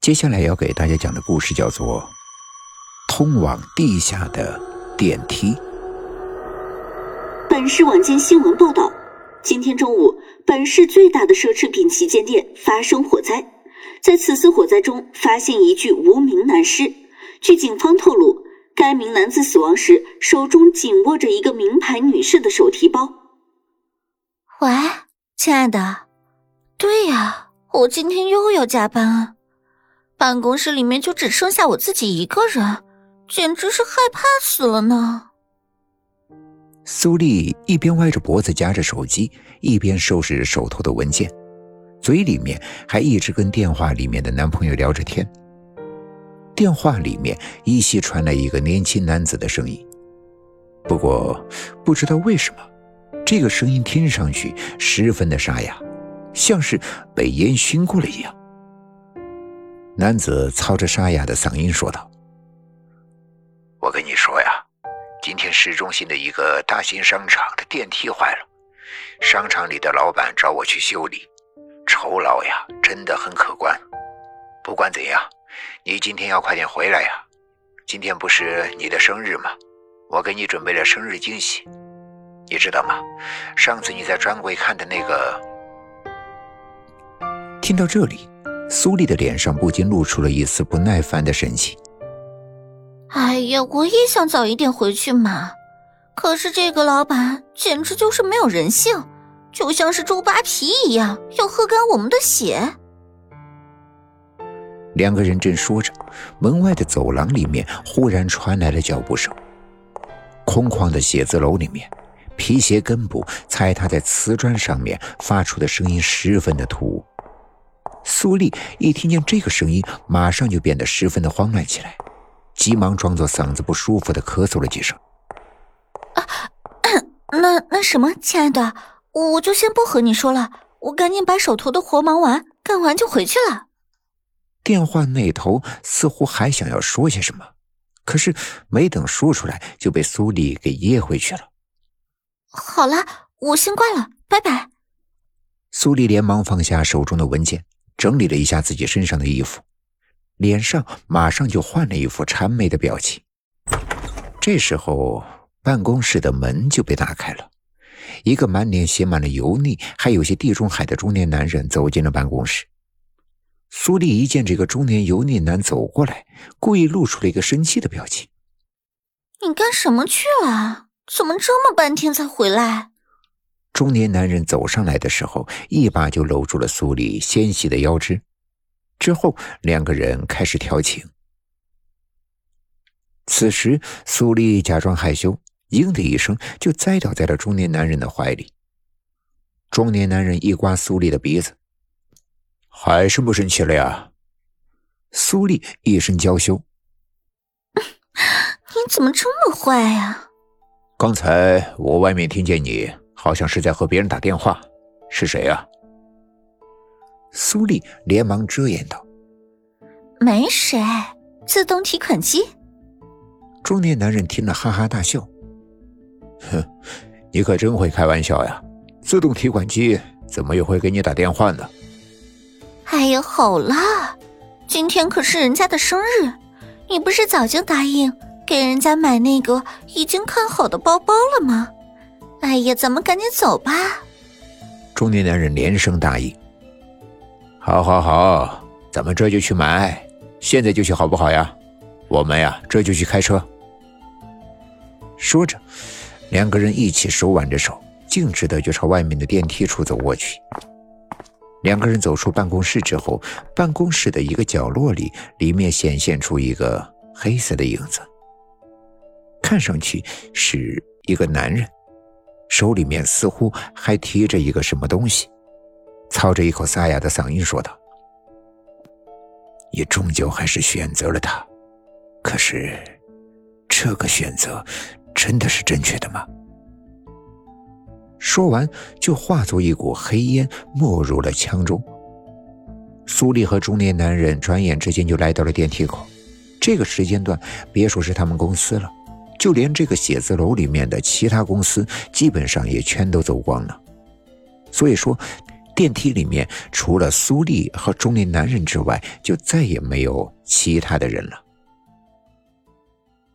接下来要给大家讲的故事叫做《通往地下的电梯》。本市晚间新闻报道：今天中午，本市最大的奢侈品旗舰店发生火灾，在此次火灾中发现一具无名男尸。据警方透露，该名男子死亡时手中紧握着一个名牌女士的手提包。喂，亲爱的，对呀，我今天又要加班啊！办公室里面就只剩下我自己一个人，简直是害怕死了呢。苏丽一边歪着脖子夹着手机，一边收拾着手头的文件，嘴里面还一直跟电话里面的男朋友聊着天。电话里面依稀传来一个年轻男子的声音，不过不知道为什么。这个声音听上去十分的沙哑，像是被烟熏过了一样。男子操着沙哑的嗓音说道：“我跟你说呀，今天市中心的一个大型商场的电梯坏了，商场里的老板找我去修理，酬劳呀真的很可观。不管怎样，你今天要快点回来呀，今天不是你的生日吗？我给你准备了生日惊喜。”你知道吗？上次你在专柜看的那个……听到这里，苏丽的脸上不禁露出了一丝不耐烦的神情。哎呀，我也想早一点回去嘛，可是这个老板简直就是没有人性，就像是猪扒皮一样，要喝干我们的血。两个人正说着，门外的走廊里面忽然传来了脚步声。空旷的写字楼里面。皮鞋根部踩踏在瓷砖上面发出的声音十分的突兀。苏丽一听见这个声音，马上就变得十分的慌乱起来，急忙装作嗓子不舒服的咳嗽了几声。啊，那那什么，亲爱的，我就先不和你说了，我赶紧把手头的活忙完，干完就回去了。电话那头似乎还想要说些什么，可是没等说出来，就被苏丽给噎回去了。好了，我先挂了，拜拜。苏丽连忙放下手中的文件，整理了一下自己身上的衣服，脸上马上就换了一副谄媚的表情。这时候，办公室的门就被打开了，一个满脸写满了油腻，还有些地中海的中年男人走进了办公室。苏丽一见这个中年油腻男走过来，故意露出了一个生气的表情：“你干什么去了？”怎么这么半天才回来？中年男人走上来的时候，一把就搂住了苏丽纤细的腰肢，之后两个人开始调情。此时，苏丽假装害羞，嘤的一声就栽倒在了中年男人的怀里。中年男人一刮苏丽的鼻子：“还生不生气了呀？”苏丽一声娇羞：“ 你怎么这么坏呀？”刚才我外面听见你好像是在和别人打电话，是谁啊？苏丽连忙遮掩道：“没谁，自动提款机。”中年男人听了哈哈大笑：“哼，你可真会开玩笑呀！自动提款机怎么也会给你打电话呢？”哎呀，好了，今天可是人家的生日，你不是早就答应？给人家买那个已经看好的包包了吗？哎呀，咱们赶紧走吧！中年男人连声答应。好，好，好，咱们这就去买，现在就去，好不好呀？我们呀，这就去开车。说着，两个人一起手挽着手，径直的就朝外面的电梯处走过去。两个人走出办公室之后，办公室的一个角落里，里面显现出一个黑色的影子。看上去是一个男人，手里面似乎还提着一个什么东西，操着一口沙哑的嗓音说道：“你终究还是选择了他，可是这个选择真的是正确的吗？”说完，就化作一股黑烟没入了腔中。苏丽和中年男人转眼之间就来到了电梯口，这个时间段，别说是他们公司了。就连这个写字楼里面的其他公司，基本上也全都走光了。所以说，电梯里面除了苏丽和中年男人之外，就再也没有其他的人了。